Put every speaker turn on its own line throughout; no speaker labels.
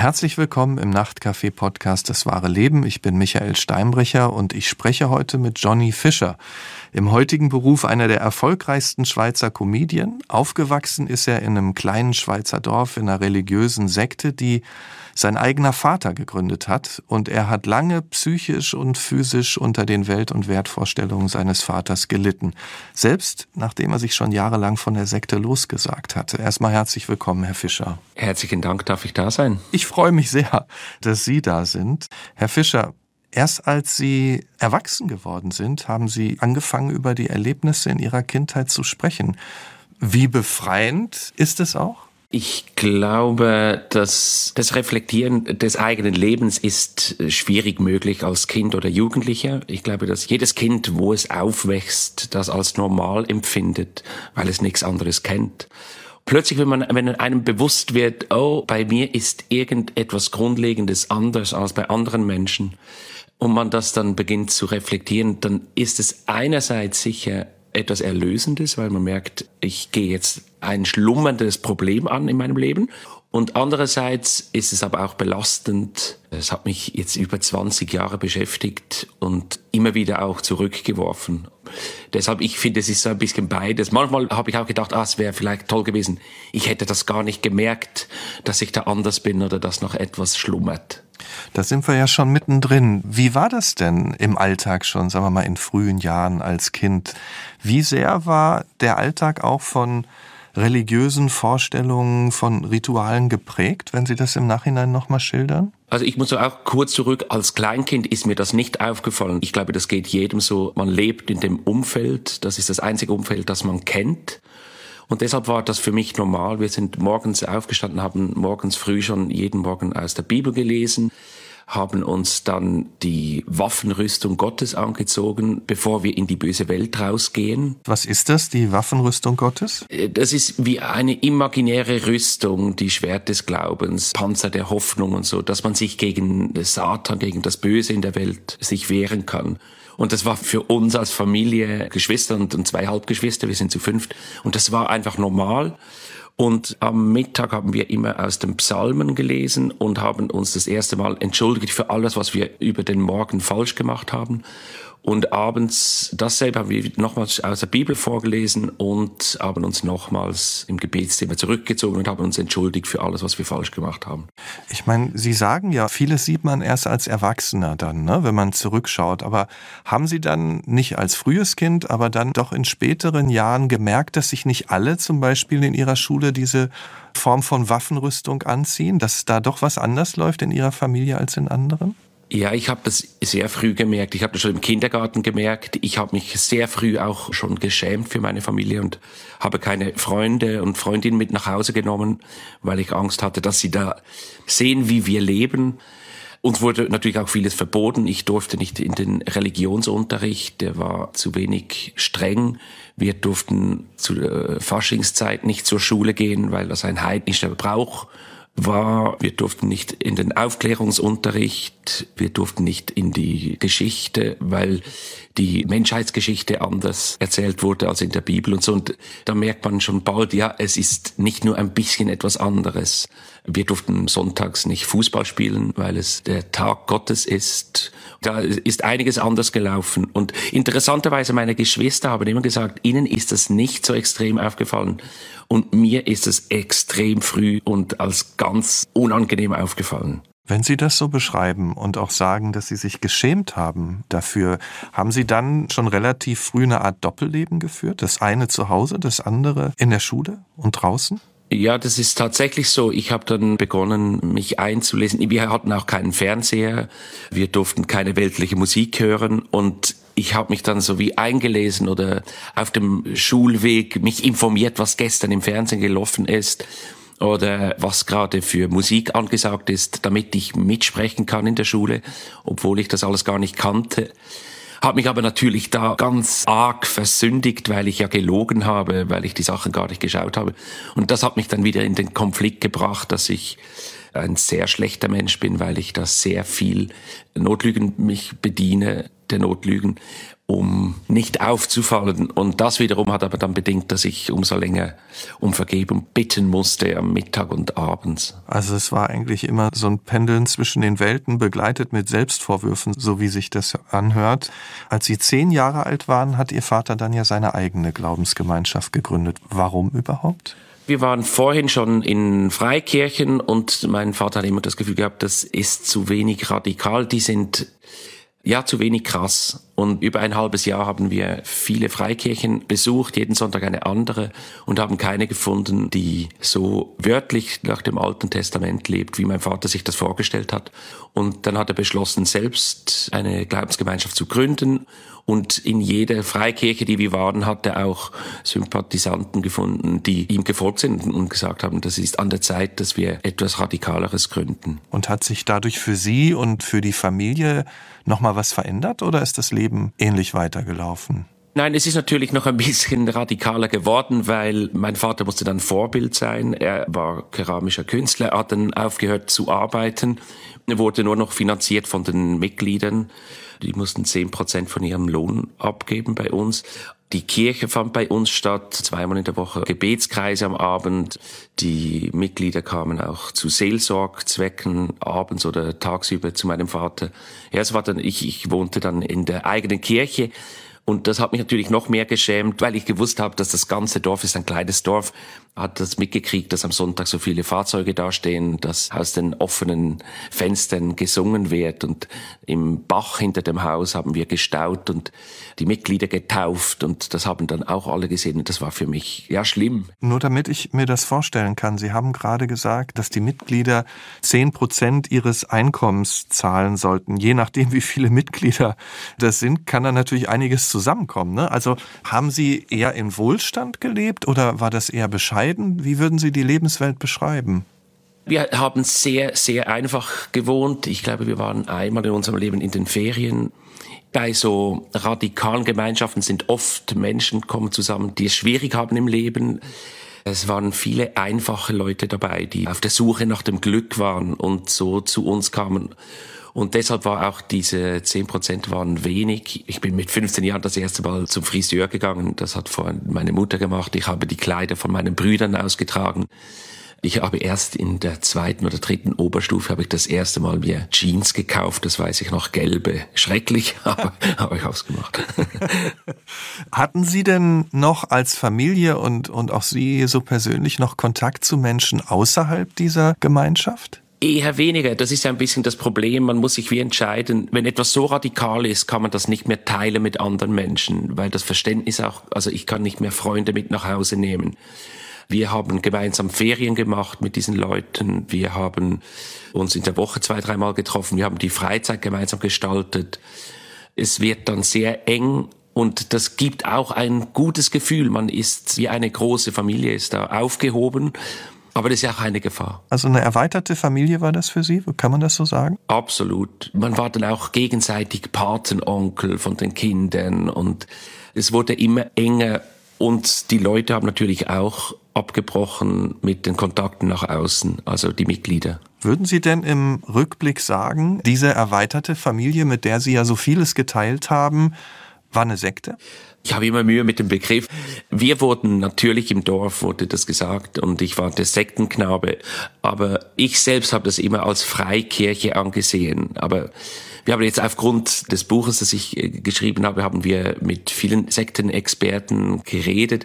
Herzlich willkommen im Nachtcafé-Podcast Das wahre Leben. Ich bin Michael Steinbrecher und ich spreche heute mit Johnny Fischer. Im heutigen Beruf einer der erfolgreichsten Schweizer Comedien. Aufgewachsen ist er in einem kleinen Schweizer Dorf in einer religiösen Sekte, die sein eigener Vater gegründet hat. Und er hat lange psychisch und physisch unter den Welt- und Wertvorstellungen seines Vaters gelitten. Selbst nachdem er sich schon jahrelang von der Sekte losgesagt hatte. Erstmal herzlich willkommen, Herr Fischer.
Herzlichen Dank, darf ich da sein?
Ich freue mich sehr, dass Sie da sind. Herr Fischer, Erst als Sie erwachsen geworden sind, haben Sie angefangen, über die Erlebnisse in Ihrer Kindheit zu sprechen. Wie befreiend ist es auch?
Ich glaube, dass das Reflektieren des eigenen Lebens ist schwierig möglich als Kind oder Jugendlicher. Ich glaube, dass jedes Kind, wo es aufwächst, das als normal empfindet, weil es nichts anderes kennt. Plötzlich, wenn man, wenn einem bewusst wird, oh, bei mir ist irgendetwas Grundlegendes anders als bei anderen Menschen, und man das dann beginnt zu reflektieren, dann ist es einerseits sicher etwas Erlösendes, weil man merkt, ich gehe jetzt ein schlummerndes Problem an in meinem Leben. Und andererseits ist es aber auch belastend. Es hat mich jetzt über 20 Jahre beschäftigt und immer wieder auch zurückgeworfen. Deshalb, ich finde, es ist so ein bisschen beides. Manchmal habe ich auch gedacht, ah, es wäre vielleicht toll gewesen. Ich hätte das gar nicht gemerkt, dass ich da anders bin oder dass noch etwas schlummert.
Da sind wir ja schon mittendrin. Wie war das denn im Alltag schon, sagen wir mal, in frühen Jahren als Kind? Wie sehr war der Alltag auch von religiösen Vorstellungen, von Ritualen geprägt, wenn Sie das im Nachhinein nochmal schildern?
Also ich muss auch kurz zurück, als Kleinkind ist mir das nicht aufgefallen. Ich glaube, das geht jedem so. Man lebt in dem Umfeld, das ist das einzige Umfeld, das man kennt. Und deshalb war das für mich normal. Wir sind morgens aufgestanden, haben morgens früh schon jeden Morgen aus der Bibel gelesen haben uns dann die Waffenrüstung Gottes angezogen, bevor wir in die böse Welt rausgehen.
Was ist das, die Waffenrüstung Gottes?
Äh, das ist wie eine imaginäre Rüstung, die Schwert des Glaubens, Panzer der Hoffnung und so, dass man sich gegen Satan, gegen das Böse in der Welt sich wehren kann. Und das war für uns als Familie, Geschwister und, und zwei Halbgeschwister, wir sind zu fünft, und das war einfach normal. Und am Mittag haben wir immer aus den Psalmen gelesen und haben uns das erste Mal entschuldigt für alles, was wir über den Morgen falsch gemacht haben. Und abends dasselbe haben wir nochmals aus der Bibel vorgelesen und haben uns nochmals im Gebetszimmer zurückgezogen und haben uns entschuldigt für alles, was wir falsch gemacht haben.
Ich meine, Sie sagen ja, vieles sieht man erst als Erwachsener dann, ne, wenn man zurückschaut. Aber haben Sie dann nicht als frühes Kind, aber dann doch in späteren Jahren gemerkt, dass sich nicht alle zum Beispiel in Ihrer Schule diese Form von Waffenrüstung anziehen, dass da doch was anders läuft in Ihrer Familie als in anderen?
Ja, ich habe das sehr früh gemerkt. Ich habe das schon im Kindergarten gemerkt. Ich habe mich sehr früh auch schon geschämt für meine Familie und habe keine Freunde und Freundinnen mit nach Hause genommen, weil ich Angst hatte, dass sie da sehen, wie wir leben. Uns wurde natürlich auch vieles verboten. Ich durfte nicht in den Religionsunterricht, der war zu wenig streng. Wir durften zu der Faschingszeit nicht zur Schule gehen, weil das ein heidnischer Brauch war, wir durften nicht in den Aufklärungsunterricht, wir durften nicht in die Geschichte, weil die Menschheitsgeschichte anders erzählt wurde als in der Bibel und so. Und da merkt man schon bald, ja, es ist nicht nur ein bisschen etwas anderes. Wir durften sonntags nicht Fußball spielen, weil es der Tag Gottes ist. Da ist einiges anders gelaufen. Und interessanterweise, meine Geschwister haben immer gesagt, ihnen ist das nicht so extrem aufgefallen. Und mir ist es extrem früh und als ganz unangenehm aufgefallen.
Wenn Sie das so beschreiben und auch sagen, dass Sie sich geschämt haben dafür, haben Sie dann schon relativ früh eine Art Doppelleben geführt? Das eine zu Hause, das andere in der Schule und draußen?
Ja, das ist tatsächlich so. Ich habe dann begonnen, mich einzulesen. Wir hatten auch keinen Fernseher, wir durften keine weltliche Musik hören und ich habe mich dann so wie eingelesen oder auf dem Schulweg mich informiert, was gestern im Fernsehen gelaufen ist oder was gerade für Musik angesagt ist, damit ich mitsprechen kann in der Schule, obwohl ich das alles gar nicht kannte. Habe mich aber natürlich da ganz arg versündigt, weil ich ja gelogen habe, weil ich die Sachen gar nicht geschaut habe. Und das hat mich dann wieder in den Konflikt gebracht, dass ich ein sehr schlechter Mensch bin, weil ich da sehr viel Notlügen mich bediene. der Notlügen, um nicht aufzufallen. Und das wiederum hat aber dann bedingt, dass ich umso länger um Vergebung bitten musste am Mittag und abends.
Also es war eigentlich immer so ein Pendeln zwischen den Welten, begleitet mit Selbstvorwürfen, so wie sich das anhört. Als Sie zehn Jahre alt waren, hat Ihr Vater dann ja seine eigene Glaubensgemeinschaft gegründet. Warum überhaupt?
Wir waren vorhin schon in Freikirchen und mein Vater hat immer das Gefühl gehabt, das ist zu wenig radikal. Die sind ja, zu wenig krass. Und über ein halbes Jahr haben wir viele Freikirchen besucht, jeden Sonntag eine andere und haben keine gefunden, die so wörtlich nach dem Alten Testament lebt, wie mein Vater sich das vorgestellt hat. Und dann hat er beschlossen, selbst eine Glaubensgemeinschaft zu gründen und in jeder Freikirche, die wir waren, hat er auch Sympathisanten gefunden, die ihm gefolgt sind und gesagt haben, das ist an der Zeit, dass wir etwas Radikaleres gründen.
Und hat sich dadurch für Sie und für die Familie nochmal was verändert oder ist das Leben ähnlich weitergelaufen?
Nein, es ist natürlich noch ein bisschen radikaler geworden, weil mein Vater musste dann Vorbild sein. Er war keramischer Künstler, hat dann aufgehört zu arbeiten, wurde nur noch finanziert von den Mitgliedern. Die mussten zehn Prozent von ihrem Lohn abgeben bei uns. Die Kirche fand bei uns statt, zweimal in der Woche Gebetskreise am Abend. Die Mitglieder kamen auch zu Seelsorgzwecken abends oder tagsüber zu meinem Vater. Ja, es war dann, ich, ich wohnte dann in der eigenen Kirche und das hat mich natürlich noch mehr geschämt, weil ich gewusst habe, dass das ganze Dorf ist ein kleines Dorf. Hat das mitgekriegt, dass am Sonntag so viele Fahrzeuge dastehen, dass aus den offenen Fenstern gesungen wird und im Bach hinter dem Haus haben wir gestaut und die Mitglieder getauft und das haben dann auch alle gesehen und das war für mich ja schlimm.
Nur damit ich mir das vorstellen kann, Sie haben gerade gesagt, dass die Mitglieder zehn Prozent ihres Einkommens zahlen sollten. Je nachdem, wie viele Mitglieder das sind, kann da natürlich einiges zusammenkommen. Ne? Also haben Sie eher in Wohlstand gelebt oder war das eher bescheiden? Wie würden Sie die Lebenswelt beschreiben?
Wir haben sehr, sehr einfach gewohnt. Ich glaube, wir waren einmal in unserem Leben in den Ferien. Bei so radikalen Gemeinschaften sind oft Menschen kommen zusammen, die es schwierig haben im Leben. Es waren viele einfache Leute dabei, die auf der Suche nach dem Glück waren und so zu uns kamen. Und deshalb war auch diese 10 Prozent waren wenig. Ich bin mit 15 Jahren das erste Mal zum Friseur gegangen. Das hat meine Mutter gemacht. Ich habe die Kleider von meinen Brüdern ausgetragen. Ich habe erst in der zweiten oder dritten Oberstufe habe ich das erste Mal mir Jeans gekauft. Das weiß ich noch, gelbe. Schrecklich, aber habe ich ausgemacht.
Hatten Sie denn noch als Familie und, und auch Sie so persönlich noch Kontakt zu Menschen außerhalb dieser Gemeinschaft?
Eher weniger. Das ist ja ein bisschen das Problem. Man muss sich wie entscheiden. Wenn etwas so radikal ist, kann man das nicht mehr teilen mit anderen Menschen, weil das Verständnis auch, also ich kann nicht mehr Freunde mit nach Hause nehmen. Wir haben gemeinsam Ferien gemacht mit diesen Leuten. Wir haben uns in der Woche zwei, dreimal getroffen. Wir haben die Freizeit gemeinsam gestaltet. Es wird dann sehr eng und das gibt auch ein gutes Gefühl. Man ist wie eine große Familie, ist da aufgehoben aber das ist ja auch eine Gefahr.
Also eine erweiterte Familie war das für Sie? Kann man das so sagen?
Absolut. Man war dann auch gegenseitig Patenonkel von den Kindern und es wurde immer enger und die Leute haben natürlich auch abgebrochen mit den Kontakten nach außen, also die Mitglieder.
Würden Sie denn im Rückblick sagen, diese erweiterte Familie, mit der Sie ja so vieles geteilt haben, war eine Sekte?
Ich habe immer Mühe mit dem Begriff. Wir wurden natürlich im Dorf, wurde das gesagt, und ich war der Sektenknabe. Aber ich selbst habe das immer als Freikirche angesehen. Aber wir haben jetzt aufgrund des Buches, das ich äh, geschrieben habe, haben wir mit vielen Sektenexperten geredet.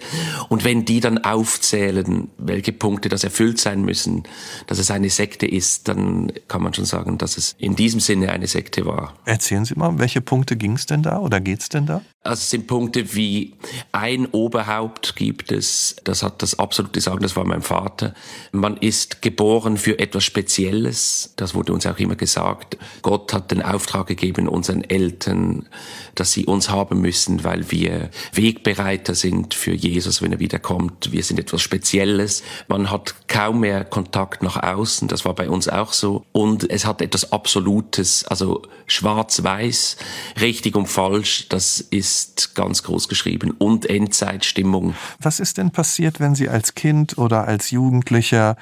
Und wenn die dann aufzählen, welche Punkte das erfüllt sein müssen, dass es eine Sekte ist, dann kann man schon sagen, dass es in diesem Sinne eine Sekte war.
Erzählen Sie mal, welche Punkte ging es denn da oder geht es denn da?
Also es sind Punkte wie ein Oberhaupt gibt es, das hat das absolute Sagen, das war mein Vater. Man ist geboren für etwas Spezielles, das wurde uns auch immer gesagt. Gott hat den Auftrag gegeben unseren Eltern, dass sie uns haben müssen, weil wir Wegbereiter sind für Jesus, wenn er wiederkommt. Wir sind etwas Spezielles. Man hat kaum mehr Kontakt nach außen, das war bei uns auch so. Und es hat etwas Absolutes, also schwarz-weiß, richtig und falsch, das ist ist ganz groß geschrieben und Endzeitstimmung.
Was ist denn passiert, wenn Sie als Kind oder als Jugendlicher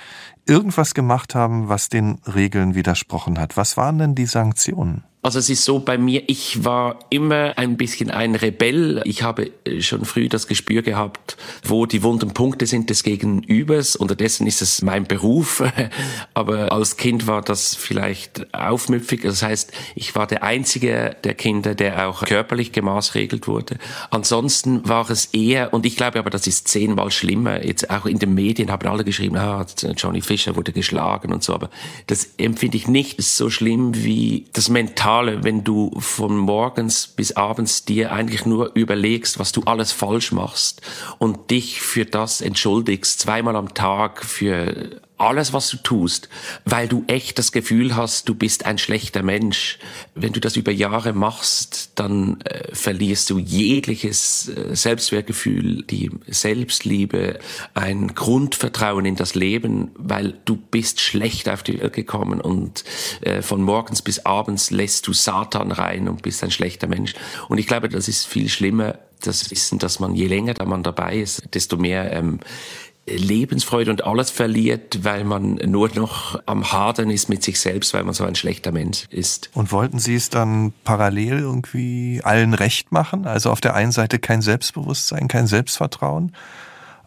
irgendwas gemacht haben, was den Regeln widersprochen hat? Was waren denn die Sanktionen?
Also es ist so bei mir, ich war immer ein bisschen ein Rebell. Ich habe schon früh das Gespür gehabt, wo die wunden Punkte sind des Gegenübers. Unterdessen ist es mein Beruf. Aber als Kind war das vielleicht aufmüpfig. Das heißt, ich war der einzige der Kinder, der auch körperlich gemaßregelt wurde. Ansonsten war es eher, und ich glaube aber, das ist zehnmal schlimmer. Jetzt auch in den Medien haben alle geschrieben, ah, Johnny Fischer wurde geschlagen und so. Aber das empfinde ich nicht so schlimm wie das Mental Mentale, wenn du von morgens bis abends dir eigentlich nur überlegst, was du alles falsch machst und dich für das entschuldigst, zweimal am Tag für alles, was du tust, weil du echt das Gefühl hast, du bist ein schlechter Mensch. Wenn du das über Jahre machst, dann äh, verlierst du jegliches äh, Selbstwertgefühl, die Selbstliebe, ein Grundvertrauen in das Leben, weil du bist schlecht auf die Welt gekommen und äh, von morgens bis abends lässt du Satan rein und bist ein schlechter Mensch. Und ich glaube, das ist viel schlimmer, das Wissen, dass man je länger da man dabei ist, desto mehr ähm, Lebensfreude und alles verliert, weil man nur noch am Hadern ist mit sich selbst, weil man so ein schlechter Mensch ist.
Und wollten Sie es dann parallel irgendwie allen recht machen? Also auf der einen Seite kein Selbstbewusstsein, kein Selbstvertrauen,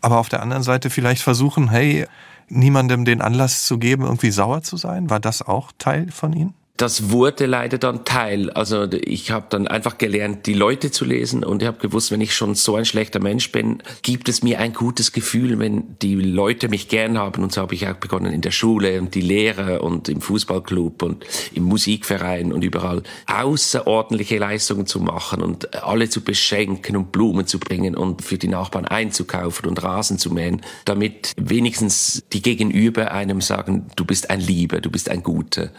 aber auf der anderen Seite vielleicht versuchen, hey, niemandem den Anlass zu geben, irgendwie sauer zu sein? War das auch Teil von Ihnen?
Das wurde leider dann Teil. Also ich habe dann einfach gelernt, die Leute zu lesen und ich habe gewusst, wenn ich schon so ein schlechter Mensch bin, gibt es mir ein gutes Gefühl, wenn die Leute mich gern haben. Und so habe ich auch begonnen in der Schule und die Lehre und im Fußballclub und im Musikverein und überall außerordentliche Leistungen zu machen und alle zu beschenken und Blumen zu bringen und für die Nachbarn einzukaufen und Rasen zu mähen, damit wenigstens die Gegenüber einem sagen, du bist ein Lieber, du bist ein Guter.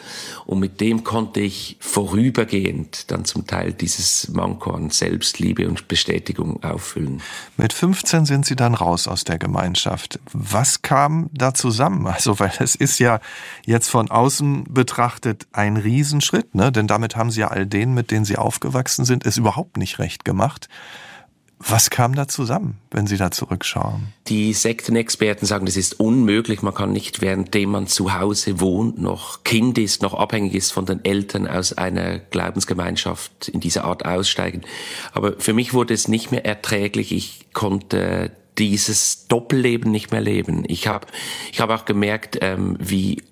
Und mit dem dem konnte ich vorübergehend dann zum Teil dieses Manko an Selbstliebe und Bestätigung auffüllen.
Mit 15 sind Sie dann raus aus der Gemeinschaft. Was kam da zusammen? Also, weil es ist ja jetzt von außen betrachtet ein Riesenschritt, ne? Denn damit haben Sie ja all denen, mit denen Sie aufgewachsen sind, es überhaupt nicht recht gemacht. Was kam da zusammen, wenn Sie da zurückschauen?
Die Sektenexperten sagen, es ist unmöglich. Man kann nicht, währenddem man zu Hause wohnt, noch Kind ist, noch abhängig ist von den Eltern aus einer Glaubensgemeinschaft in dieser Art aussteigen. Aber für mich wurde es nicht mehr erträglich. Ich konnte dieses Doppelleben nicht mehr leben. Ich habe ich hab auch gemerkt, ähm, wie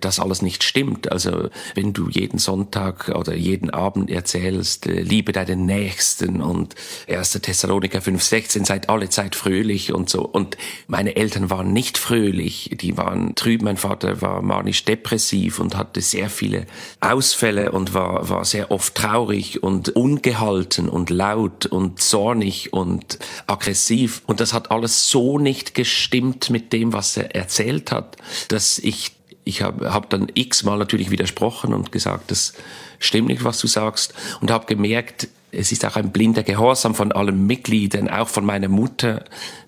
das alles nicht stimmt. Also wenn du jeden Sonntag oder jeden Abend erzählst, äh, liebe deinen Nächsten und 1. Thessaloniker 5,16, seid alle Zeit fröhlich und so. Und meine Eltern waren nicht fröhlich, die waren trüb. Mein Vater war manisch depressiv und hatte sehr viele Ausfälle und war, war sehr oft traurig und ungehalten und laut und zornig und aggressiv. Und das hat alles so nicht gestimmt mit dem, was er erzählt hat, dass ich ich habe hab dann x-mal natürlich widersprochen und gesagt, das stimmt nicht, was du sagst. Und habe gemerkt, es ist auch ein blinder Gehorsam von allen Mitgliedern, auch von meiner Mutter,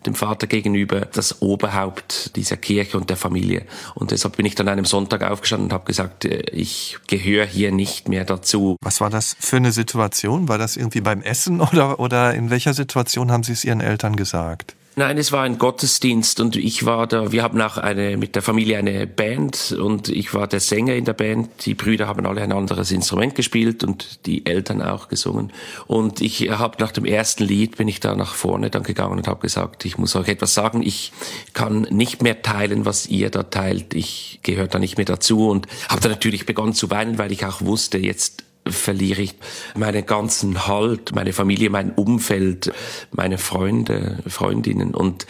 dem Vater gegenüber, das Oberhaupt dieser Kirche und der Familie. Und deshalb bin ich dann einem Sonntag aufgestanden und habe gesagt, äh, ich gehöre hier nicht mehr dazu.
Was war das für eine Situation? War das irgendwie beim Essen oder, oder in welcher Situation haben Sie es Ihren Eltern gesagt?
Nein, es war ein Gottesdienst und ich war da, wir haben auch eine, mit der Familie eine Band und ich war der Sänger in der Band. Die Brüder haben alle ein anderes Instrument gespielt und die Eltern auch gesungen. Und ich habe nach dem ersten Lied bin ich da nach vorne dann gegangen und habe gesagt, ich muss euch etwas sagen. Ich kann nicht mehr teilen, was ihr da teilt. Ich gehöre da nicht mehr dazu und habe dann natürlich begonnen zu weinen, weil ich auch wusste, jetzt verliere ich meinen ganzen Halt, meine Familie, mein Umfeld, meine Freunde, Freundinnen und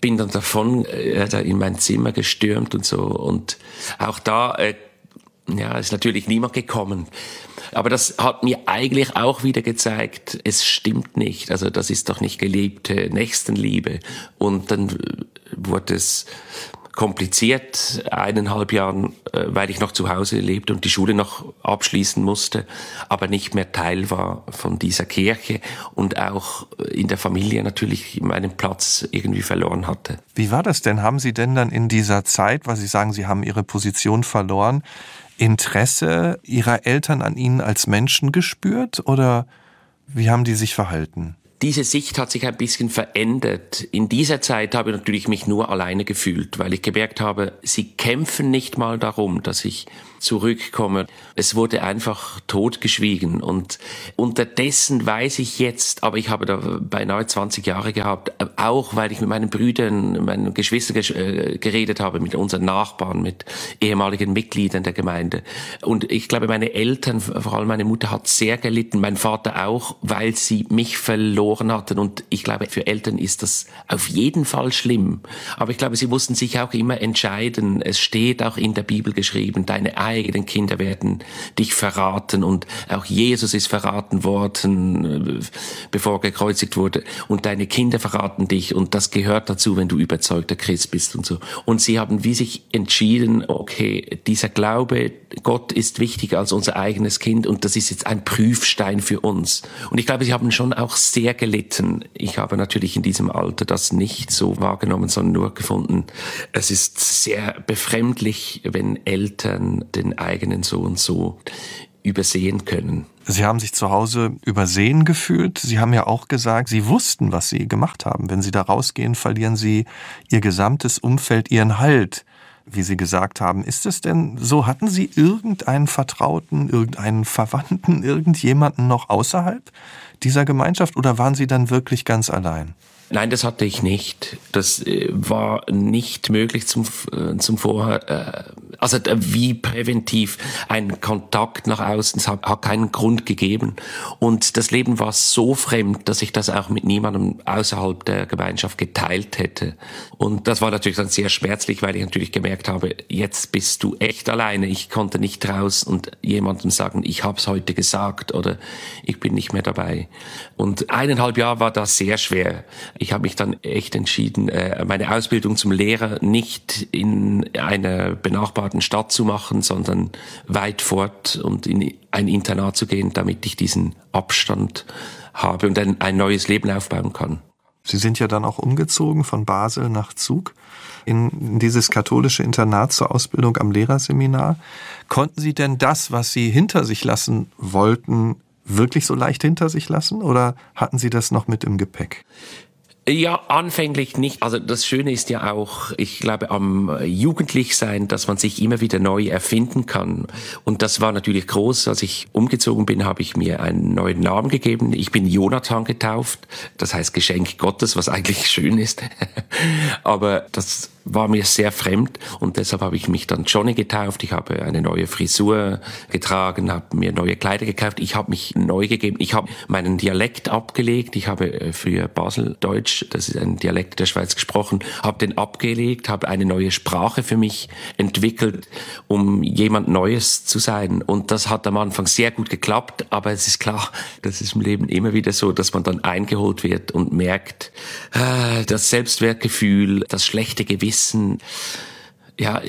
bin dann davon äh, in mein Zimmer gestürmt und so und auch da äh, ja, ist natürlich niemand gekommen. Aber das hat mir eigentlich auch wieder gezeigt, es stimmt nicht. Also das ist doch nicht gelebte Nächstenliebe. Und dann wurde es kompliziert, eineinhalb Jahren, äh, weil ich noch zu Hause lebte und die Schule noch abschließen musste, aber nicht mehr Teil war von dieser Kirche und auch in der Familie natürlich meinen Platz irgendwie verloren hatte.
Wie war das denn? Haben Sie denn dann in dieser Zeit, weil Sie sagen, Sie haben Ihre Position verloren, Interesse Ihrer Eltern an Ihnen als Menschen gespürt oder wie haben die sich verhalten?
Diese Sicht hat sich ein bisschen verändert. In dieser Zeit habe ich natürlich mich nur alleine gefühlt, weil ich gemerkt habe, sie kämpfen nicht mal darum, dass ich zurückkomme. Es wurde einfach totgeschwiegen und unterdessen weiß ich jetzt, aber ich habe da beinahe 20 Jahre gehabt, auch weil ich mit meinen Brüdern, meinen Geschwistern äh, geredet habe, mit unseren Nachbarn, mit ehemaligen Mitgliedern der Gemeinde. Und ich glaube, meine Eltern, vor allem meine Mutter hat sehr gelitten, mein Vater auch, weil sie mich verloren hatten. Und ich glaube, für Eltern ist das auf jeden Fall schlimm. Aber ich glaube, sie mussten sich auch immer entscheiden. Es steht auch in der Bibel geschrieben, deine eigenen Kinder werden dich verraten und auch Jesus ist verraten worden, äh, bevor er gekreuzigt wurde und deine Kinder verraten dich und das gehört dazu, wenn du überzeugter Christ bist und so. Und sie haben wie sich entschieden, okay, dieser Glaube, Gott ist wichtiger als unser eigenes Kind und das ist jetzt ein Prüfstein für uns. Und ich glaube, sie haben schon auch sehr gelitten. Ich habe natürlich in diesem Alter das nicht so wahrgenommen, sondern nur gefunden, es ist sehr befremdlich, wenn Eltern den eigenen Sohn so übersehen können.
Sie haben sich zu Hause übersehen gefühlt. Sie haben ja auch gesagt, Sie wussten, was Sie gemacht haben. Wenn Sie da rausgehen, verlieren Sie Ihr gesamtes Umfeld, Ihren Halt. Wie Sie gesagt haben, ist es denn so? Hatten Sie irgendeinen Vertrauten, irgendeinen Verwandten, irgendjemanden noch außerhalb dieser Gemeinschaft oder waren Sie dann wirklich ganz allein?
Nein, das hatte ich nicht. Das äh, war nicht möglich zum, äh, zum Vorher. Äh, also wie präventiv ein Kontakt nach außen, hat, hat keinen Grund gegeben. Und das Leben war so fremd, dass ich das auch mit niemandem außerhalb der Gemeinschaft geteilt hätte. Und das war natürlich dann sehr schmerzlich, weil ich natürlich gemerkt habe, jetzt bist du echt alleine. Ich konnte nicht raus und jemandem sagen, ich habe es heute gesagt oder ich bin nicht mehr dabei. Und eineinhalb Jahre war das sehr schwer ich habe mich dann echt entschieden, äh, meine Ausbildung zum Lehrer nicht in einer benachbarten Stadt zu machen, sondern weit fort und in ein Internat zu gehen, damit ich diesen Abstand habe und ein, ein neues Leben aufbauen kann.
Sie sind ja dann auch umgezogen von Basel nach Zug in dieses katholische Internat zur Ausbildung am Lehrerseminar. Konnten Sie denn das, was Sie hinter sich lassen wollten, wirklich so leicht hinter sich lassen oder hatten Sie das noch mit im Gepäck?
Ja, anfänglich nicht. Also das Schöne ist ja auch, ich glaube, am Jugendlichsein, dass man sich immer wieder neu erfinden kann. Und das war natürlich groß. Als ich umgezogen bin, habe ich mir einen neuen Namen gegeben. Ich bin Jonathan getauft. Das heißt Geschenk Gottes, was eigentlich schön ist. Aber das war mir sehr fremd und deshalb habe ich mich dann Johnny getauft. Ich habe eine neue Frisur getragen, habe mir neue Kleider gekauft. Ich habe mich neu gegeben. Ich habe meinen Dialekt abgelegt. Ich habe äh, früher Baseldeutsch, das ist ein Dialekt der Schweiz gesprochen, habe den abgelegt, habe eine neue Sprache für mich entwickelt, um jemand Neues zu sein. Und das hat am Anfang sehr gut geklappt, aber es ist klar, das ist im Leben immer wieder so, dass man dann eingeholt wird und merkt, äh, das Selbstwertgefühl, das schlechte Gewissen, Wissen, ja,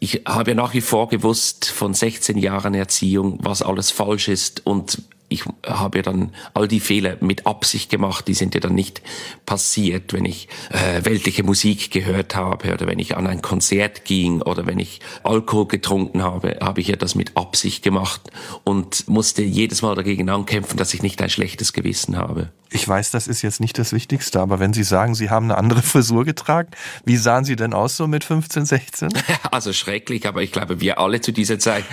ich habe ja nach wie vor gewusst von 16 Jahren Erziehung, was alles falsch ist und ich habe ja dann all die Fehler mit Absicht gemacht, die sind ja dann nicht passiert, wenn ich äh, weltliche Musik gehört habe oder wenn ich an ein Konzert ging oder wenn ich Alkohol getrunken habe, habe ich ja das mit Absicht gemacht und musste jedes Mal dagegen ankämpfen, dass ich nicht ein schlechtes Gewissen habe.
Ich weiß, das ist jetzt nicht das Wichtigste, aber wenn Sie sagen, Sie haben eine andere Frisur getragen, wie sahen Sie denn aus so mit 15, 16?
Also schrecklich, aber ich glaube, wir alle zu dieser Zeit.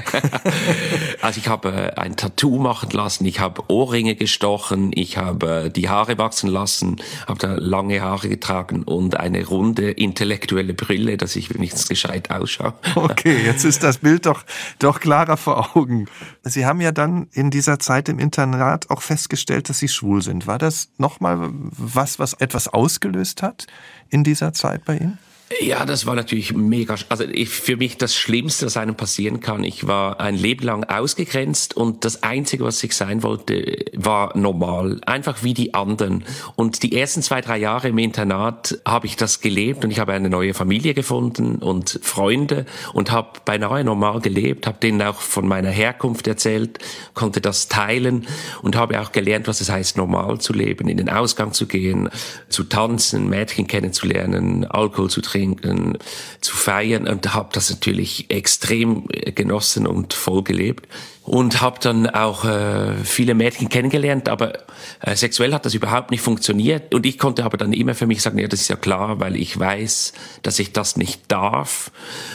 also ich habe äh, ein Tattoo machen lassen, ich habe Ohrringe gestochen, ich habe äh, die Haare wachsen lassen, habe da lange Haare getragen und eine runde intellektuelle Brille, dass ich wenigstens gescheit ausschaue.
Okay, jetzt ist das Bild doch, doch klarer vor Augen. Sie haben ja dann in dieser Zeit im Internat auch festgestellt, dass Sie schwul sind. War das nochmal was, was etwas ausgelöst hat in dieser Zeit bei Ihnen?
Ja, das war natürlich mega. Also ich, für mich das Schlimmste, was einem passieren kann. Ich war ein Leben lang ausgegrenzt und das Einzige, was ich sein wollte, war normal, einfach wie die anderen. Und die ersten zwei, drei Jahre im Internat habe ich das gelebt und ich habe eine neue Familie gefunden und Freunde und habe beinahe normal gelebt, habe denen auch von meiner Herkunft erzählt, konnte das teilen und habe auch gelernt, was es heißt, normal zu leben, in den Ausgang zu gehen, zu tanzen, Mädchen kennenzulernen, Alkohol zu trinken trinken, zu feiern und habe das natürlich extrem genossen und voll gelebt. Und habe dann auch äh, viele Mädchen kennengelernt, aber äh, sexuell hat das überhaupt nicht funktioniert. Und ich konnte aber dann immer für mich sagen, ja, das ist ja klar, weil ich weiß, dass ich das nicht darf.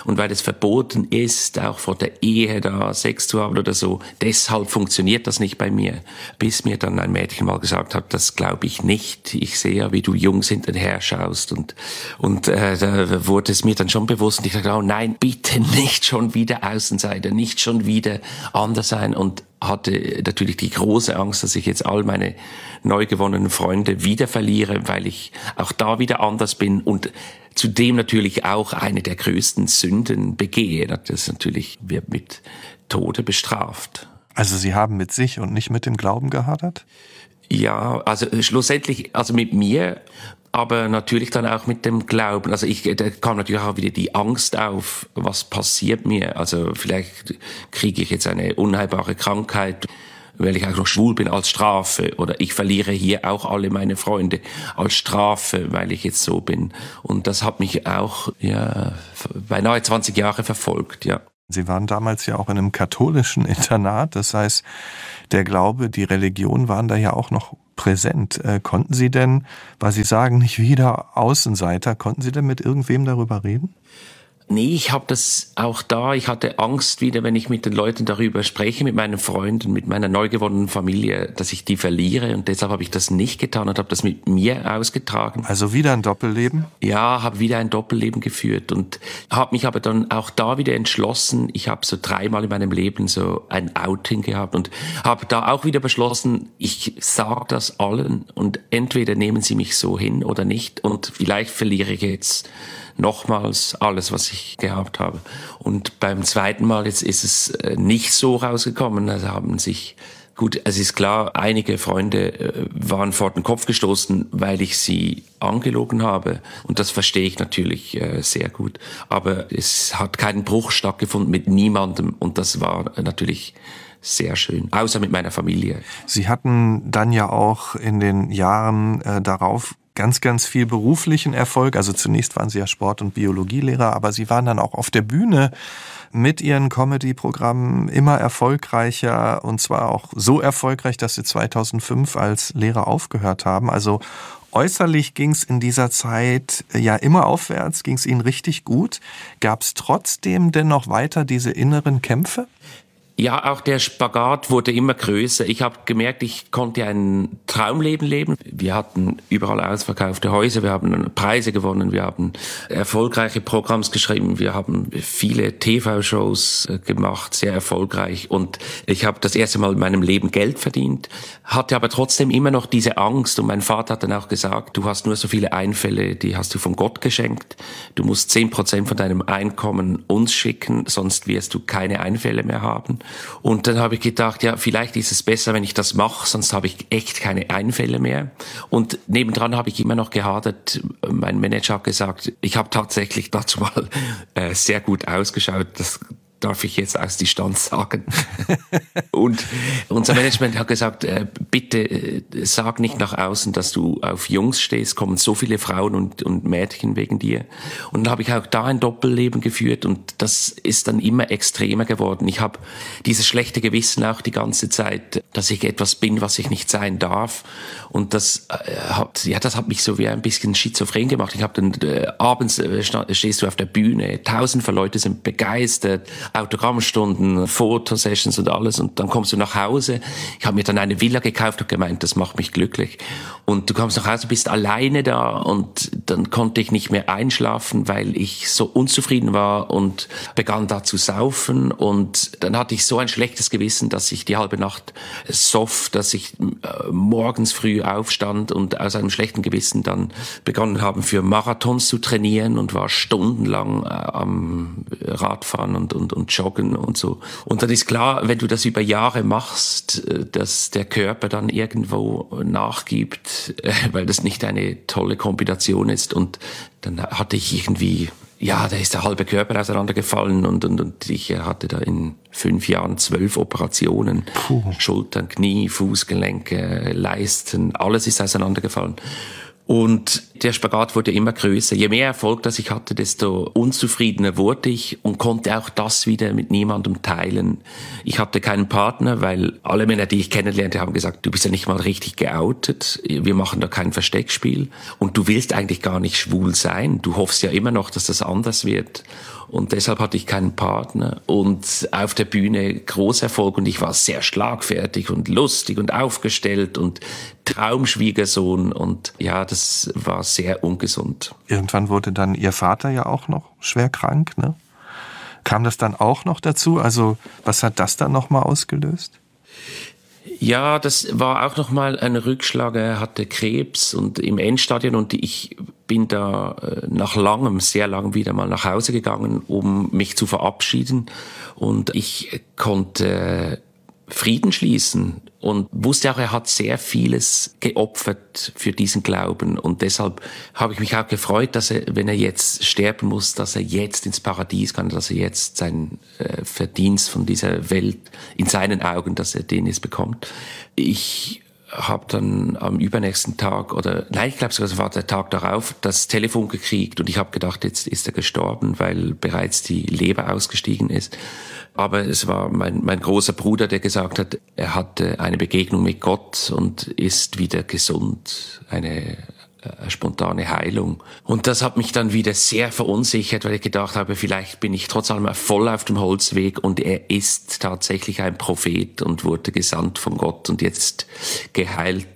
Und weil es verboten ist, auch vor der Ehe da Sex zu haben oder so. Deshalb funktioniert das nicht bei mir, bis mir dann ein Mädchen mal gesagt hat, das glaube ich nicht. Ich sehe ja, wie du Jungs hinterher schaust und und äh, da wurde es mir dann schon bewusst. Und ich dachte, oh nein, bitte nicht schon wieder Außenseiter, nicht schon wieder anders sein und hatte natürlich die große Angst, dass ich jetzt all meine neu gewonnenen Freunde wieder verliere, weil ich auch da wieder anders bin und zudem natürlich auch eine der größten Sünden begehe. Das natürlich wird mit Tode bestraft.
Also Sie haben mit sich und nicht mit dem Glauben gehadert?
Ja, also schlussendlich, also mit mir aber natürlich dann auch mit dem Glauben. Also ich, da kam natürlich auch wieder die Angst auf, was passiert mir. Also vielleicht kriege ich jetzt eine unheilbare Krankheit, weil ich auch noch schwul bin als Strafe oder ich verliere hier auch alle meine Freunde als Strafe, weil ich jetzt so bin. Und das hat mich auch ja beinahe 20 Jahre verfolgt, ja.
Sie waren damals ja auch in einem katholischen Internat, das heißt, der Glaube, die Religion waren da ja auch noch präsent. Äh, konnten Sie denn, weil Sie sagen, nicht wieder Außenseiter, konnten Sie denn mit irgendwem darüber reden?
Nee, ich habe das auch da. Ich hatte Angst wieder, wenn ich mit den Leuten darüber spreche, mit meinen Freunden, mit meiner neu gewonnenen Familie, dass ich die verliere. Und deshalb habe ich das nicht getan und habe das mit mir ausgetragen.
Also wieder ein Doppelleben?
Ja, habe wieder ein Doppelleben geführt und habe mich aber dann auch da wieder entschlossen. Ich habe so dreimal in meinem Leben so ein Outing gehabt und habe da auch wieder beschlossen, ich sage das allen und entweder nehmen sie mich so hin oder nicht und vielleicht verliere ich jetzt nochmals alles, was ich gehabt habe. Und beim zweiten Mal jetzt ist es äh, nicht so rausgekommen. Also haben sich Gut, es ist klar, einige Freunde äh, waren vor den Kopf gestoßen, weil ich sie angelogen habe. Und das verstehe ich natürlich äh, sehr gut. Aber es hat keinen Bruch stattgefunden mit niemandem. Und das war natürlich sehr schön, außer mit meiner Familie.
Sie hatten dann ja auch in den Jahren äh, darauf ganz, ganz viel beruflichen Erfolg. Also zunächst waren Sie ja Sport- und Biologielehrer, aber Sie waren dann auch auf der Bühne mit Ihren Comedy-Programmen immer erfolgreicher und zwar auch so erfolgreich, dass Sie 2005 als Lehrer aufgehört haben. Also Äußerlich ging es in dieser Zeit ja immer aufwärts, ging es Ihnen richtig gut. Gab es trotzdem dennoch weiter diese inneren Kämpfe?
Ja, auch der Spagat wurde immer größer. Ich habe gemerkt, ich konnte ein Traumleben leben. Wir hatten überall ausverkaufte Häuser, wir haben Preise gewonnen, wir haben erfolgreiche Programms geschrieben, wir haben viele TV-Shows äh, gemacht, sehr erfolgreich. Und ich habe das erste Mal in meinem Leben Geld verdient, hatte aber trotzdem immer noch diese Angst. Und mein Vater hat dann auch gesagt, du hast nur so viele Einfälle, die hast du von Gott geschenkt. Du musst zehn Prozent von deinem Einkommen uns schicken, sonst wirst du keine Einfälle mehr haben. Und dann habe ich gedacht, ja, vielleicht ist es besser, wenn ich das mache, sonst habe ich echt keine Einfälle mehr. Und nebendran habe ich immer noch gehadert. Mein Manager hat gesagt, ich habe tatsächlich dazu mal äh, sehr gut ausgeschaut. Das darf ich jetzt aus Distanz sagen. und unser Management hat gesagt, äh, bitte äh, sag nicht nach außen, dass du auf Jungs stehst, kommen so viele Frauen und, und Mädchen wegen dir. Und dann habe ich auch da ein Doppelleben geführt und das ist dann immer extremer geworden. Ich habe dieses schlechte Gewissen auch die ganze Zeit, dass ich etwas bin, was ich nicht sein darf. Und das äh, hat, ja, das hat mich so wie ein bisschen schizophren gemacht. Ich habe dann äh, abends äh, stehst du auf der Bühne, tausend von Leute sind begeistert, Autogrammstunden, Fotosessions und alles. Und dann kommst du nach Hause. Ich habe mir dann eine Villa gekauft und gemeint, das macht mich glücklich. Und du kommst nach Hause, bist alleine da und dann konnte ich nicht mehr einschlafen, weil ich so unzufrieden war und begann da zu saufen. Und dann hatte ich so ein schlechtes Gewissen, dass ich die halbe Nacht soft, dass ich äh, morgens früh aufstand und aus einem schlechten Gewissen dann begonnen haben, für Marathons zu trainieren und war stundenlang äh, am Radfahren und, und, und Joggen und so. Und dann ist klar, wenn du das über Jahre machst, äh, dass der Körper dann irgendwo nachgibt, äh, weil das nicht eine tolle Kombination ist. Und dann hatte ich irgendwie ja, da ist der halbe Körper auseinandergefallen und, und, und ich hatte da in fünf Jahren zwölf Operationen. Puh. Schultern, Knie, Fußgelenke, Leisten, alles ist auseinandergefallen. Und der Spagat wurde immer größer. Je mehr Erfolg das ich hatte, desto unzufriedener wurde ich und konnte auch das wieder mit niemandem teilen. Ich hatte keinen Partner, weil alle Männer, die ich kennenlernte, haben gesagt, du bist ja nicht mal richtig geoutet. Wir machen da kein Versteckspiel. Und du willst eigentlich gar nicht schwul sein. Du hoffst ja immer noch, dass das anders wird. Und deshalb hatte ich keinen Partner und auf der Bühne Großerfolg und ich war sehr schlagfertig und lustig und aufgestellt und Traumschwiegersohn und ja, das war sehr ungesund.
Irgendwann wurde dann Ihr Vater ja auch noch schwer krank, ne? Kam das dann auch noch dazu? Also, was hat das dann nochmal ausgelöst?
Ja, das war auch nochmal ein Rückschlag. Er hatte Krebs und im Endstadion und ich bin da äh, nach langem, sehr lang wieder mal nach Hause gegangen, um mich zu verabschieden. Und ich konnte Frieden schließen und wusste auch, er hat sehr vieles geopfert für diesen Glauben und deshalb habe ich mich auch gefreut, dass er, wenn er jetzt sterben muss, dass er jetzt ins Paradies kann, dass er jetzt sein äh, Verdienst von dieser Welt in seinen Augen, dass er den jetzt bekommt. Ich habe dann am übernächsten Tag oder nein, ich glaube es war der Tag darauf das Telefon gekriegt und ich habe gedacht, jetzt ist er gestorben, weil bereits die Leber ausgestiegen ist. Aber es war mein, mein großer Bruder, der gesagt hat, er hatte eine Begegnung mit Gott und ist wieder gesund. Eine äh, spontane Heilung. Und das hat mich dann wieder sehr verunsichert, weil ich gedacht habe, vielleicht bin ich trotz allem voll auf dem Holzweg und er ist tatsächlich ein Prophet und wurde gesandt von Gott und jetzt geheilt.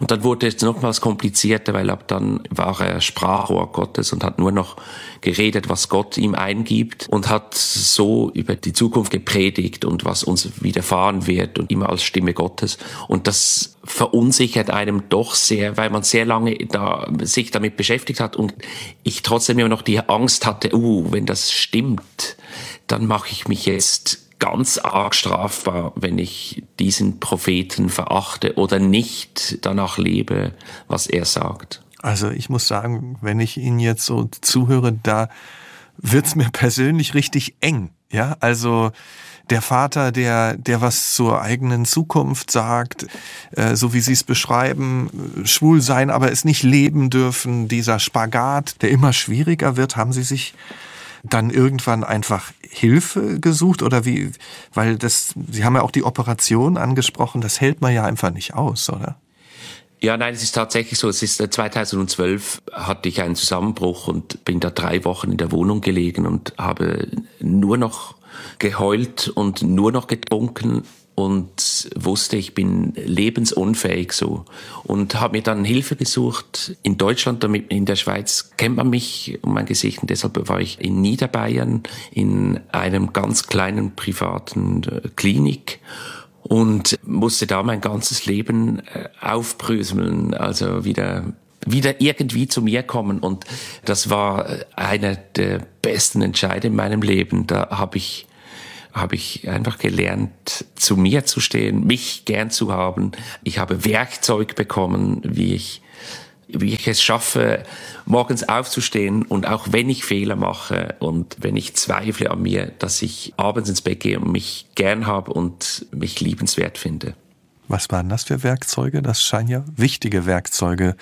Und dann wurde es nochmals komplizierter, weil ab dann war er Sprachrohr Gottes und hat nur noch geredet, was Gott ihm eingibt und hat so über die Zukunft gepredigt und was uns widerfahren wird und immer als Stimme Gottes. Und das verunsichert einem doch sehr, weil man sehr lange da sich damit beschäftigt hat und ich trotzdem immer noch die Angst hatte, uh, wenn das stimmt, dann mache ich mich jetzt ganz arg strafbar, wenn ich diesen Propheten verachte oder nicht danach lebe, was er sagt.
Also ich muss sagen, wenn ich Ihnen jetzt so zuhöre, da wird's mir persönlich richtig eng. Ja, also der Vater, der, der was zur eigenen Zukunft sagt, äh, so wie Sie es beschreiben, schwul sein, aber es nicht leben dürfen, dieser Spagat, der immer schwieriger wird, haben Sie sich dann irgendwann einfach Hilfe gesucht oder wie, weil das, Sie haben ja auch die Operation angesprochen, das hält man ja einfach nicht aus, oder?
Ja, nein, es ist tatsächlich so. Es ist 2012 äh, hatte ich einen Zusammenbruch und bin da drei Wochen in der Wohnung gelegen und habe nur noch geheult und nur noch getrunken und wusste, ich bin lebensunfähig so. Und habe mir dann Hilfe gesucht in Deutschland, damit in der Schweiz kennt man mich und mein Gesicht. Und deshalb war ich in Niederbayern in einem ganz kleinen privaten äh, Klinik und musste da mein ganzes Leben äh, aufbröseln, also wieder wieder irgendwie zu mir kommen. Und das war äh, einer der besten Entscheide in meinem Leben. Da habe ich habe ich einfach gelernt, zu mir zu stehen, mich gern zu haben. Ich habe Werkzeug bekommen, wie ich, wie ich es schaffe, morgens aufzustehen und auch wenn ich Fehler mache und wenn ich zweifle an mir, dass ich abends ins Bett gehe und mich gern habe und mich liebenswert finde.
Was waren das für Werkzeuge? Das scheinen ja wichtige Werkzeuge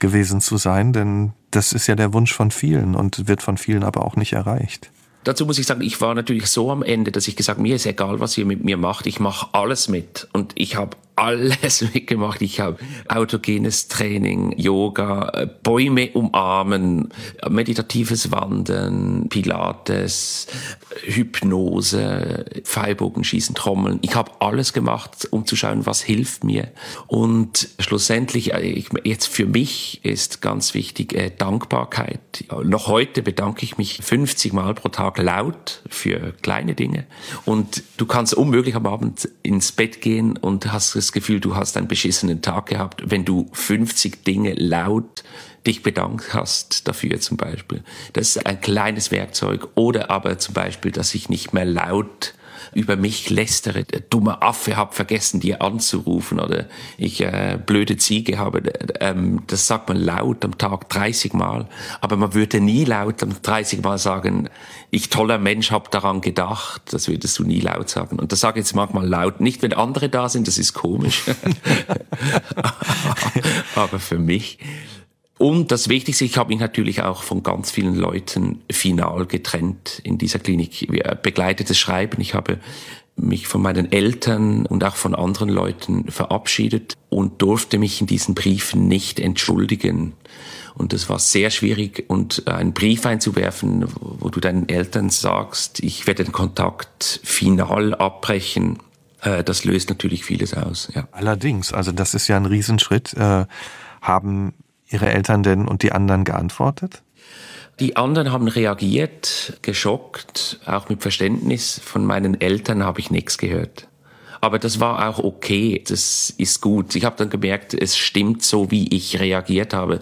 gewesen zu sein, denn das ist ja der Wunsch von vielen und wird von vielen aber auch nicht erreicht.
Dazu muss ich sagen, ich war natürlich so am Ende, dass ich gesagt, mir ist egal, was ihr mit mir macht, ich mache alles mit. Und ich habe alles mitgemacht. Ich habe autogenes Training, Yoga, Bäume umarmen, meditatives Wandern, Pilates, Hypnose, Pfeilbogenschießen, Trommeln. Ich habe alles gemacht, um zu schauen, was hilft mir. Und schlussendlich, äh, jetzt für mich ist ganz wichtig äh, Dankbarkeit. Noch heute bedanke ich mich 50 Mal pro Tag laut für kleine Dinge. Und du kannst unmöglich am Abend ins Bett gehen und hast es Gefühl, du hast einen beschissenen Tag gehabt, wenn du 50 Dinge laut dich bedankt hast dafür zum Beispiel. Das ist ein kleines Werkzeug. Oder aber zum Beispiel, dass ich nicht mehr laut über mich lästere. Der dumme Affe hab vergessen, dir anzurufen oder ich äh, blöde Ziege habe. Ähm, das sagt man laut am Tag 30 Mal, aber man würde nie laut am 30 Mal sagen, ich toller Mensch hab daran gedacht. Das würdest du nie laut sagen. Und das sage ich jetzt manchmal laut, nicht wenn andere da sind, das ist komisch, aber für mich. Und das Wichtigste, ich habe mich natürlich auch von ganz vielen Leuten final getrennt in dieser Klinik. Begleitetes Schreiben. Ich habe mich von meinen Eltern und auch von anderen Leuten verabschiedet und durfte mich in diesen Briefen nicht entschuldigen. Und es war sehr schwierig und einen Brief einzuwerfen, wo du deinen Eltern sagst, ich werde den Kontakt final abbrechen, äh, das löst natürlich vieles aus.
Ja. Allerdings, also das ist ja ein Riesenschritt. Äh, haben Ihre Eltern denn und die anderen geantwortet?
Die anderen haben reagiert, geschockt, auch mit Verständnis. Von meinen Eltern habe ich nichts gehört. Aber das war auch okay, das ist gut. Ich habe dann gemerkt, es stimmt so, wie ich reagiert habe.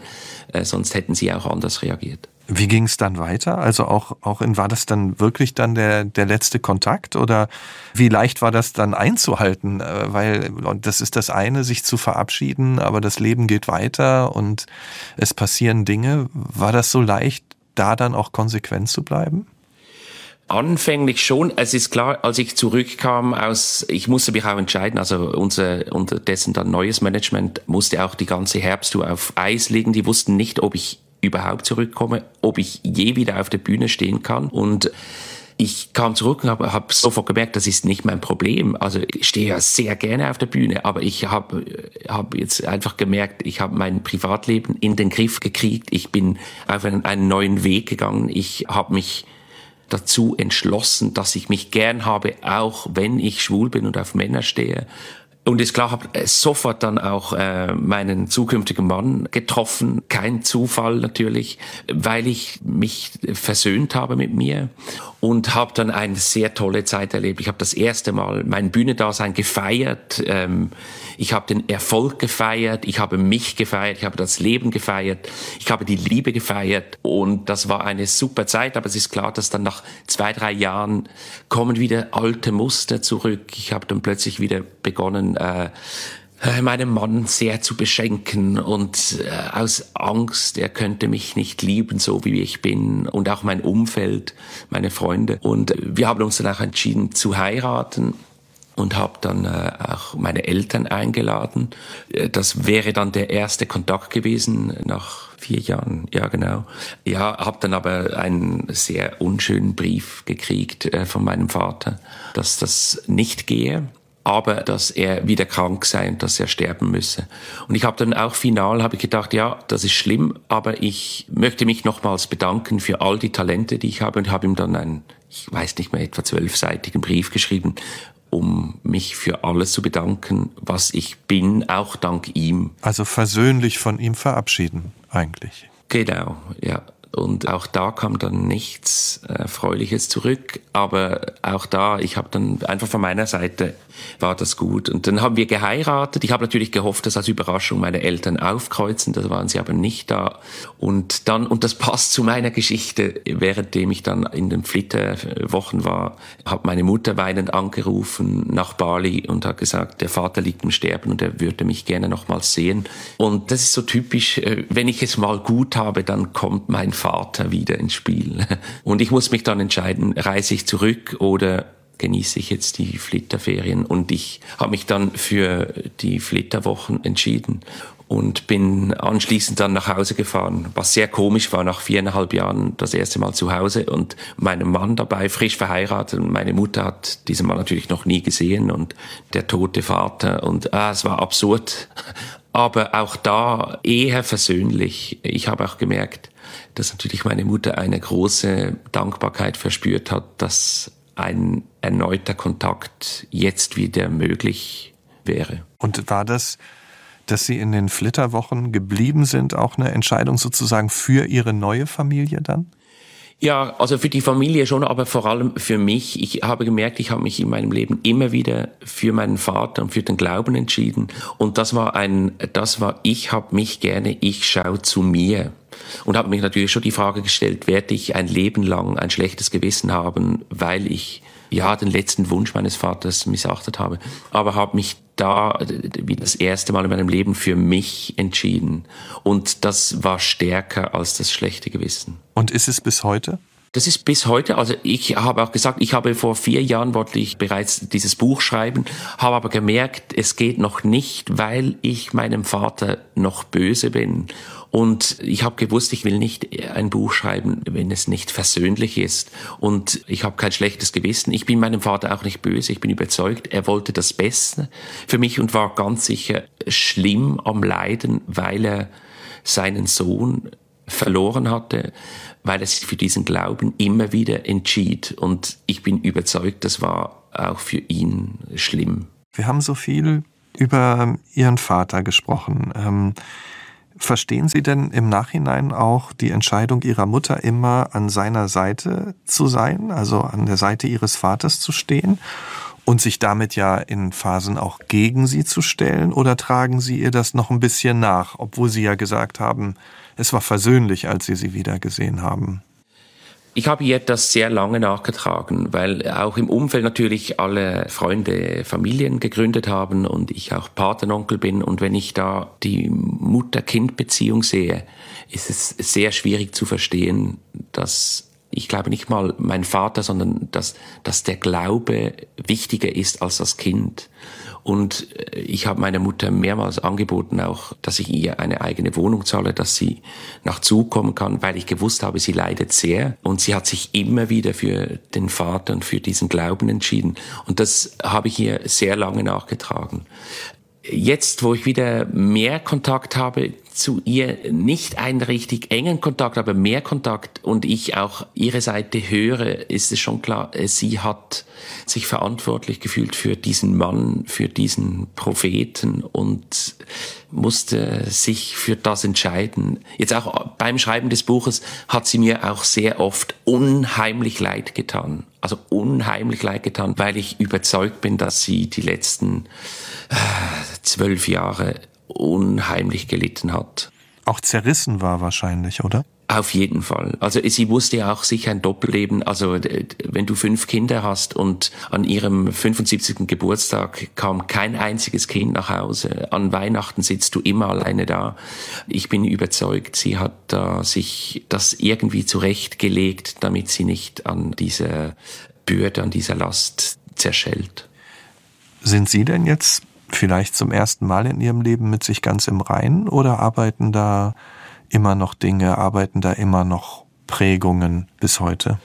Äh, sonst hätten sie auch anders reagiert.
Wie ging es dann weiter? Also auch, auch in, war das dann wirklich dann der, der letzte Kontakt oder wie leicht war das dann einzuhalten? Äh, weil das ist das eine, sich zu verabschieden, aber das Leben geht weiter und es passieren Dinge. War das so leicht, da dann auch konsequent zu bleiben?
Anfänglich schon. Es ist klar, als ich zurückkam aus, ich musste mich auch entscheiden, also unser, unterdessen dann neues Management musste auch die ganze Herbsttour auf Eis legen. Die wussten nicht, ob ich überhaupt zurückkomme, ob ich je wieder auf der Bühne stehen kann. Und ich kam zurück und habe hab sofort gemerkt, das ist nicht mein Problem. Also ich stehe ja sehr gerne auf der Bühne, aber ich habe hab jetzt einfach gemerkt, ich habe mein Privatleben in den Griff gekriegt. Ich bin auf einen, einen neuen Weg gegangen. Ich habe mich dazu entschlossen, dass ich mich gern habe, auch wenn ich schwul bin und auf Männer stehe. Und ist klar, habe sofort dann auch äh, meinen zukünftigen Mann getroffen. Kein Zufall natürlich, weil ich mich versöhnt habe mit mir und habe dann eine sehr tolle Zeit erlebt. Ich habe das erste Mal mein Bühnendasein gefeiert. Ähm, ich habe den Erfolg gefeiert, ich habe mich gefeiert, ich habe das Leben gefeiert, ich habe die Liebe gefeiert und das war eine super Zeit. Aber es ist klar, dass dann nach zwei, drei Jahren kommen wieder alte Muster zurück. Ich habe dann plötzlich wieder begonnen, äh, meinen Mann sehr zu beschenken und äh, aus Angst, er könnte mich nicht lieben, so wie ich bin und auch mein Umfeld, meine Freunde. Und wir haben uns dann auch entschieden zu heiraten und habe dann äh, auch meine Eltern eingeladen. Äh, das wäre dann der erste Kontakt gewesen nach vier Jahren, ja genau. Ja, habe dann aber einen sehr unschönen Brief gekriegt äh, von meinem Vater, dass das nicht gehe aber dass er wieder krank sei und dass er sterben müsse. Und ich habe dann auch final habe ich gedacht, ja, das ist schlimm, aber ich möchte mich nochmals bedanken für all die Talente, die ich habe und habe ihm dann einen, ich weiß nicht mehr, etwa zwölfseitigen Brief geschrieben, um mich für alles zu bedanken, was ich bin, auch dank ihm.
Also versöhnlich von ihm verabschieden, eigentlich.
Genau, ja. Und auch da kam dann nichts Erfreuliches zurück. Aber auch da, ich habe dann einfach von meiner Seite war das gut. Und dann haben wir geheiratet. Ich habe natürlich gehofft, dass als Überraschung meine Eltern aufkreuzen. Das waren sie aber nicht da. Und dann, und das passt zu meiner Geschichte, währenddem ich dann in den Flitterwochen war, hat meine Mutter weinend angerufen nach Bali und hat gesagt, der Vater liegt im Sterben und er würde mich gerne nochmals sehen. Und das ist so typisch, äh, wenn ich es mal gut habe, dann kommt mein Vater wieder ins Spiel. Und ich muss mich dann entscheiden, reise ich zurück oder genieße ich jetzt die Flitterferien. Und ich habe mich dann für die Flitterwochen entschieden und bin anschließend dann nach Hause gefahren, was sehr komisch war, nach viereinhalb Jahren das erste Mal zu Hause und meinem Mann dabei, frisch verheiratet. Und meine Mutter hat diesen Mann natürlich noch nie gesehen und der tote Vater und ah, es war absurd. Aber auch da eher versöhnlich. Ich habe auch gemerkt, dass natürlich meine Mutter eine große Dankbarkeit verspürt hat, dass ein erneuter Kontakt jetzt wieder möglich wäre.
Und war das, dass Sie in den Flitterwochen geblieben sind, auch eine Entscheidung sozusagen für Ihre neue Familie dann?
Ja, also für die Familie schon, aber vor allem für mich. Ich habe gemerkt, ich habe mich in meinem Leben immer wieder für meinen Vater und für den Glauben entschieden. Und das war ein, das war, ich habe mich gerne, ich schaue zu mir. Und habe mich natürlich schon die Frage gestellt, werde ich ein Leben lang ein schlechtes Gewissen haben, weil ich ja den letzten Wunsch meines Vaters missachtet habe. Aber habe mich da wie das erste Mal in meinem Leben für mich entschieden. Und das war stärker als das schlechte Gewissen.
Und ist es bis heute?
Das ist bis heute, also ich habe auch gesagt, ich habe vor vier Jahren wollte ich bereits dieses Buch schreiben, habe aber gemerkt, es geht noch nicht, weil ich meinem Vater noch böse bin Und ich habe gewusst, ich will nicht ein Buch schreiben, wenn es nicht versöhnlich ist. Und ich habe kein schlechtes Gewissen. Ich bin meinem Vater auch nicht böse. Ich bin überzeugt, er wollte das Beste für mich und war ganz sicher schlimm am Leiden, weil er seinen Sohn verloren hatte, weil er sich für diesen Glauben immer wieder entschied. Und ich bin überzeugt, das war auch für ihn schlimm.
Wir haben so viel über Ihren Vater gesprochen. Ähm, verstehen Sie denn im Nachhinein auch die Entscheidung Ihrer Mutter immer an seiner Seite zu sein, also an der Seite Ihres Vaters zu stehen? und sich damit ja in Phasen auch gegen sie zu stellen? Oder tragen Sie ihr das noch ein bisschen nach, obwohl Sie ja gesagt haben, es war versöhnlich, als Sie sie wieder gesehen haben?
Ich habe ihr das sehr lange nachgetragen, weil auch im Umfeld natürlich alle Freunde Familien gegründet haben und ich auch Patenonkel bin. Und wenn ich da die Mutter-Kind-Beziehung sehe, ist es sehr schwierig zu verstehen, dass ich glaube nicht mal mein Vater, sondern dass, dass der Glaube wichtiger ist als das Kind. Und äh, ich habe meiner Mutter mehrmals angeboten, auch, dass ich ihr eine eigene Wohnung zahle, dass sie nach Zug kommen kann, weil ich gewusst habe, sie leidet sehr. Und sie hat sich immer wieder für den Vater und für diesen Glauben entschieden. Und das habe ich ihr sehr lange nachgetragen. Jetzt, wo ich wieder mehr Kontakt habe, zu ihr nicht einen richtig engen Kontakt, aber mehr Kontakt und ich auch ihre Seite höre, ist es schon klar, äh, sie hat sich verantwortlich gefühlt für diesen Mann, für diesen Propheten und musste sich für das entscheiden. Jetzt auch beim Schreiben des Buches hat sie mir auch sehr oft unheimlich leid getan. Also unheimlich leid getan, weil ich überzeugt bin, dass sie die letzten äh, zwölf Jahre unheimlich gelitten hat.
Auch zerrissen war wahrscheinlich, oder?
Auf jeden Fall. Also sie wusste ja auch sich ein Doppelleben. Also wenn du fünf Kinder hast und an ihrem 75. Geburtstag kam kein einziges Kind nach Hause, an Weihnachten sitzt du immer alleine da. Ich bin überzeugt, sie hat äh, sich das irgendwie zurechtgelegt, damit sie nicht an dieser Bürde, an dieser Last zerschellt.
Sind Sie denn jetzt vielleicht zum ersten Mal in ihrem Leben mit sich ganz im Reinen oder arbeiten da immer noch Dinge, arbeiten da immer noch Prägungen bis heute?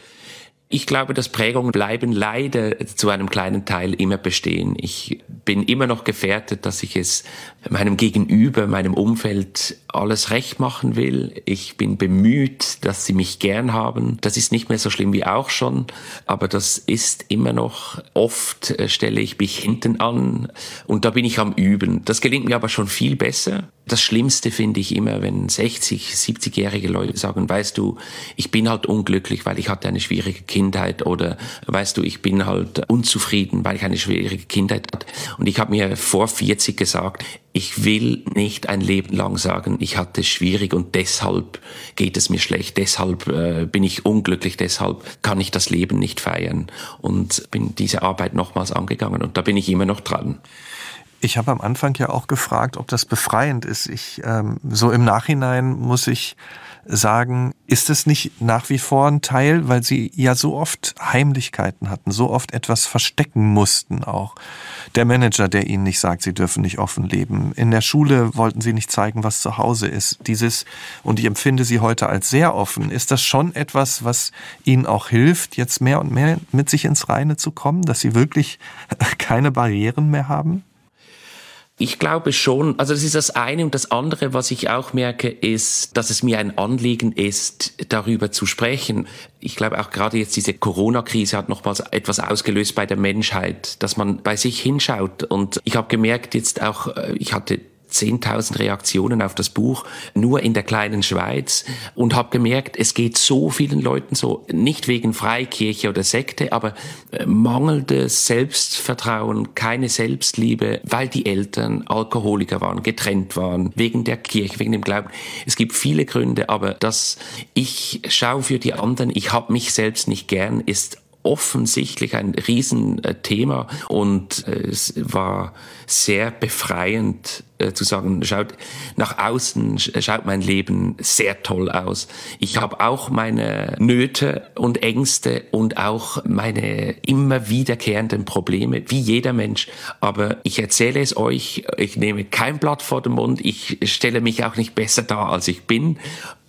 Ich glaube, dass Prägungen bleiben leider zu einem kleinen Teil immer bestehen. Ich bin immer noch gefährdet, dass ich es meinem Gegenüber, meinem Umfeld alles recht machen will. Ich bin bemüht, dass sie mich gern haben. Das ist nicht mehr so schlimm wie auch schon, aber das ist immer noch oft äh, stelle ich mich hinten an und da bin ich am Üben. Das gelingt mir aber schon viel besser. Das Schlimmste finde ich immer, wenn 60, 70-jährige Leute sagen, weißt du, ich bin halt unglücklich, weil ich hatte eine schwierige Kindheit oder weißt du, ich bin halt unzufrieden, weil ich eine schwierige Kindheit hatte. Und ich habe mir vor 40 gesagt, ich will nicht ein Leben lang sagen, ich hatte es schwierig und deshalb geht es mir schlecht, deshalb äh, bin ich unglücklich, deshalb kann ich das Leben nicht feiern und bin diese Arbeit nochmals angegangen und da bin ich immer noch dran.
Ich habe am Anfang ja auch gefragt, ob das befreiend ist. Ich ähm, so im Nachhinein muss ich sagen, ist es nicht nach wie vor ein Teil, weil sie ja so oft Heimlichkeiten hatten, so oft etwas verstecken mussten auch. Der Manager, der ihnen nicht sagt, sie dürfen nicht offen leben. In der Schule wollten sie nicht zeigen, was zu Hause ist. Dieses, und ich empfinde sie heute als sehr offen. Ist das schon etwas, was ihnen auch hilft, jetzt mehr und mehr mit sich ins Reine zu kommen, dass sie wirklich keine Barrieren mehr haben?
Ich glaube schon, also das ist das eine und das andere, was ich auch merke, ist, dass es mir ein Anliegen ist, darüber zu sprechen. Ich glaube auch gerade jetzt diese Corona-Krise hat nochmals etwas ausgelöst bei der Menschheit, dass man bei sich hinschaut. Und ich habe gemerkt jetzt auch, äh, ich hatte 10.000 Reaktionen auf das Buch, nur in der kleinen Schweiz und habe gemerkt, es geht so vielen Leuten so, nicht wegen Freikirche oder Sekte, aber äh, mangelndes Selbstvertrauen, keine Selbstliebe, weil die Eltern Alkoholiker waren, getrennt waren, wegen der Kirche, wegen dem Glauben. Es gibt viele Gründe, aber dass ich schaue für die anderen, ich habe mich selbst nicht gern, ist offensichtlich ein Riesenthema und äh, es war sehr befreiend äh, zu sagen, schaut nach außen, schaut mein Leben sehr toll aus. Ich habe auch meine Nöte und Ängste und auch meine immer wiederkehrenden Probleme, wie jeder Mensch. Aber ich erzähle es euch, ich nehme kein Blatt vor den Mund, ich stelle mich auch nicht besser dar, als ich bin.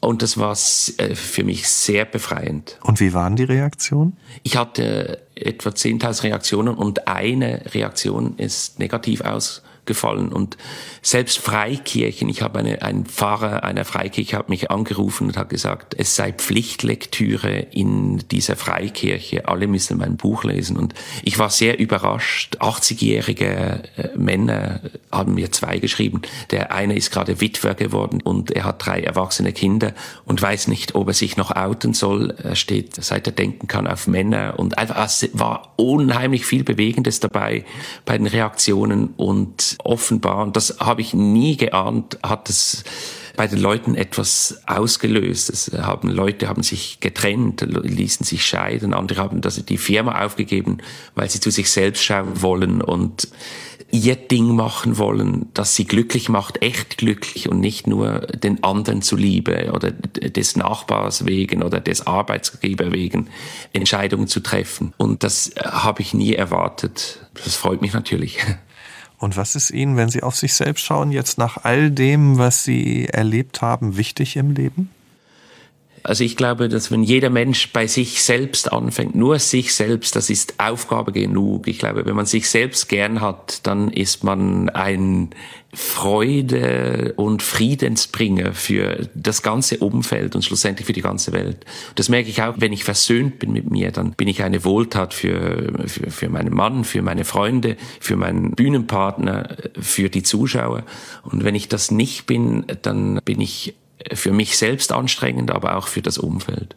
Und das war äh, für mich sehr befreiend.
Und wie waren die Reaktionen?
Ich hatte etwa 10.000 Reaktionen und eine Reaktion ist negativ aus gefallen. Und selbst Freikirchen, ich habe eine, ein Pfarrer einer Freikirche hat mich angerufen und hat gesagt, es sei Pflichtlektüre in dieser Freikirche. Alle müssen mein Buch lesen. Und ich war sehr überrascht. 80-jährige äh, Männer haben mir zwei geschrieben. Der eine ist gerade Witwer geworden und er hat drei erwachsene Kinder und weiß nicht, ob er sich noch outen soll. Er steht, seit er denken kann, auf Männer und einfach, es war unheimlich viel Bewegendes dabei bei den Reaktionen und offenbar, und das habe ich nie geahnt, hat es bei den Leuten etwas ausgelöst. Es haben Leute haben sich getrennt, ließen sich scheiden, andere haben das, die Firma aufgegeben, weil sie zu sich selbst schauen wollen und ihr Ding machen wollen, das sie glücklich macht, echt glücklich und nicht nur den anderen zuliebe oder des Nachbars wegen oder des Arbeitsgeber wegen Entscheidungen zu treffen. Und das habe ich nie erwartet. Das freut mich natürlich.
Und was ist Ihnen, wenn Sie auf sich selbst schauen, jetzt nach all dem, was Sie erlebt haben, wichtig im Leben?
Also ich glaube, dass wenn jeder Mensch bei sich selbst anfängt, nur sich selbst, das ist Aufgabe genug. Ich glaube, wenn man sich selbst gern hat, dann ist man ein Freude und Friedensbringer für das ganze Umfeld und schlussendlich für die ganze Welt. Das merke ich auch, wenn ich versöhnt bin mit mir, dann bin ich eine Wohltat für, für, für meinen Mann, für meine Freunde, für meinen Bühnenpartner, für die Zuschauer. Und wenn ich das nicht bin, dann bin ich für mich selbst anstrengend, aber auch für das Umfeld.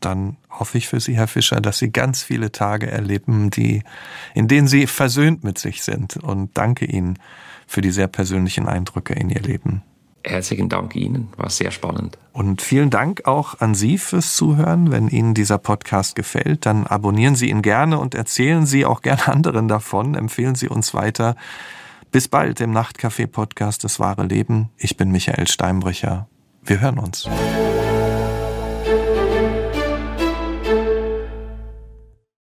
Dann hoffe ich für Sie, Herr Fischer, dass Sie ganz viele Tage erleben, die, in denen Sie versöhnt mit sich sind. Und danke Ihnen für die sehr persönlichen Eindrücke in Ihr Leben.
Herzlichen Dank Ihnen, war sehr spannend.
Und vielen Dank auch an Sie fürs Zuhören. Wenn Ihnen dieser Podcast gefällt, dann abonnieren Sie ihn gerne und erzählen Sie auch gerne anderen davon. Empfehlen Sie uns weiter. Bis bald im Nachtcafé-Podcast Das wahre Leben. Ich bin Michael Steinbrücher. Wir hören uns.